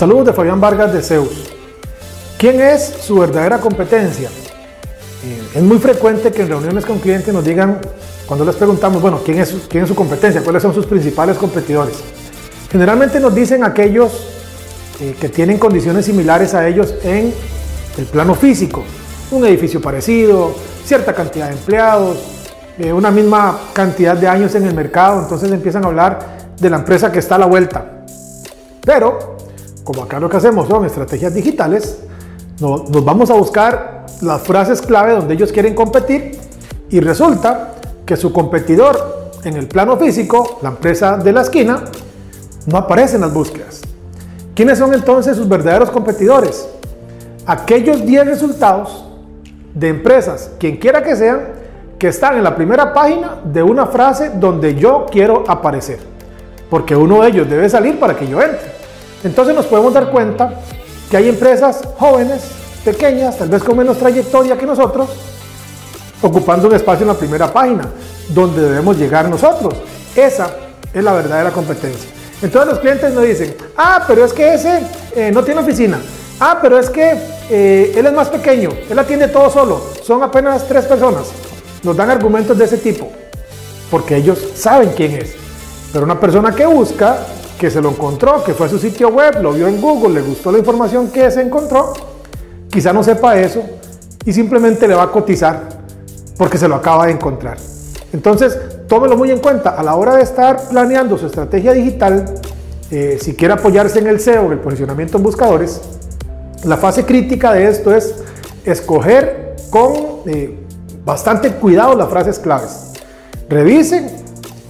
Saludos de Fabián Vargas de Zeus. ¿Quién es su verdadera competencia? Eh, es muy frecuente que en reuniones con clientes nos digan, cuando les preguntamos, bueno, ¿quién es, quién es su competencia? ¿Cuáles son sus principales competidores? Generalmente nos dicen aquellos eh, que tienen condiciones similares a ellos en el plano físico. Un edificio parecido, cierta cantidad de empleados, eh, una misma cantidad de años en el mercado, entonces empiezan a hablar de la empresa que está a la vuelta. Pero como acá lo que hacemos son estrategias digitales, nos, vamos a buscar las frases clave donde ellos quieren competir y resulta que su competidor en el plano físico, la empresa de la esquina, no aparece en las búsquedas. ¿Quiénes son entonces sus verdaderos competidores? Aquellos 10 resultados de empresas, quien quiera que sean, que están en la primera página de una frase donde yo quiero aparecer. Porque uno de ellos debe salir para que yo entre. Entonces nos podemos dar cuenta que hay empresas jóvenes, pequeñas, tal vez con menos trayectoria que nosotros, ocupando un espacio en la primera página, donde debemos llegar nosotros. Esa es la verdadera competencia. Entonces los clientes nos dicen, ah, pero es que ese eh, no tiene oficina. Ah, pero es que eh, él es más pequeño, él atiende todo solo, son apenas tres personas. Nos dan argumentos de ese tipo, porque ellos saben quién es. Pero una persona que busca que se lo encontró, que fue a su sitio web, lo vio en Google, le gustó la información que se encontró, quizá no sepa eso y simplemente le va a cotizar porque se lo acaba de encontrar. Entonces, tómelo muy en cuenta a la hora de estar planeando su estrategia digital, eh, si quiere apoyarse en el SEO, el posicionamiento en buscadores, la fase crítica de esto es escoger con eh, bastante cuidado las frases claves. Revisen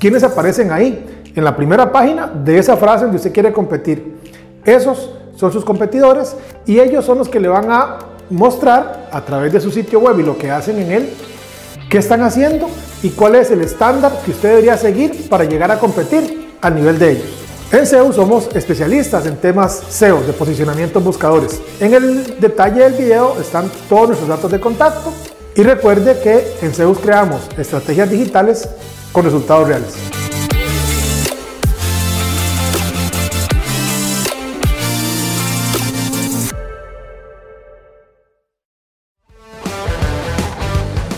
quiénes aparecen ahí en la primera página de esa frase donde usted quiere competir. Esos son sus competidores y ellos son los que le van a mostrar a través de su sitio web y lo que hacen en él, qué están haciendo y cuál es el estándar que usted debería seguir para llegar a competir a nivel de ellos. En SEO somos especialistas en temas SEO, de posicionamiento en buscadores. En el detalle del video están todos nuestros datos de contacto y recuerde que en SEO creamos estrategias digitales con resultados reales.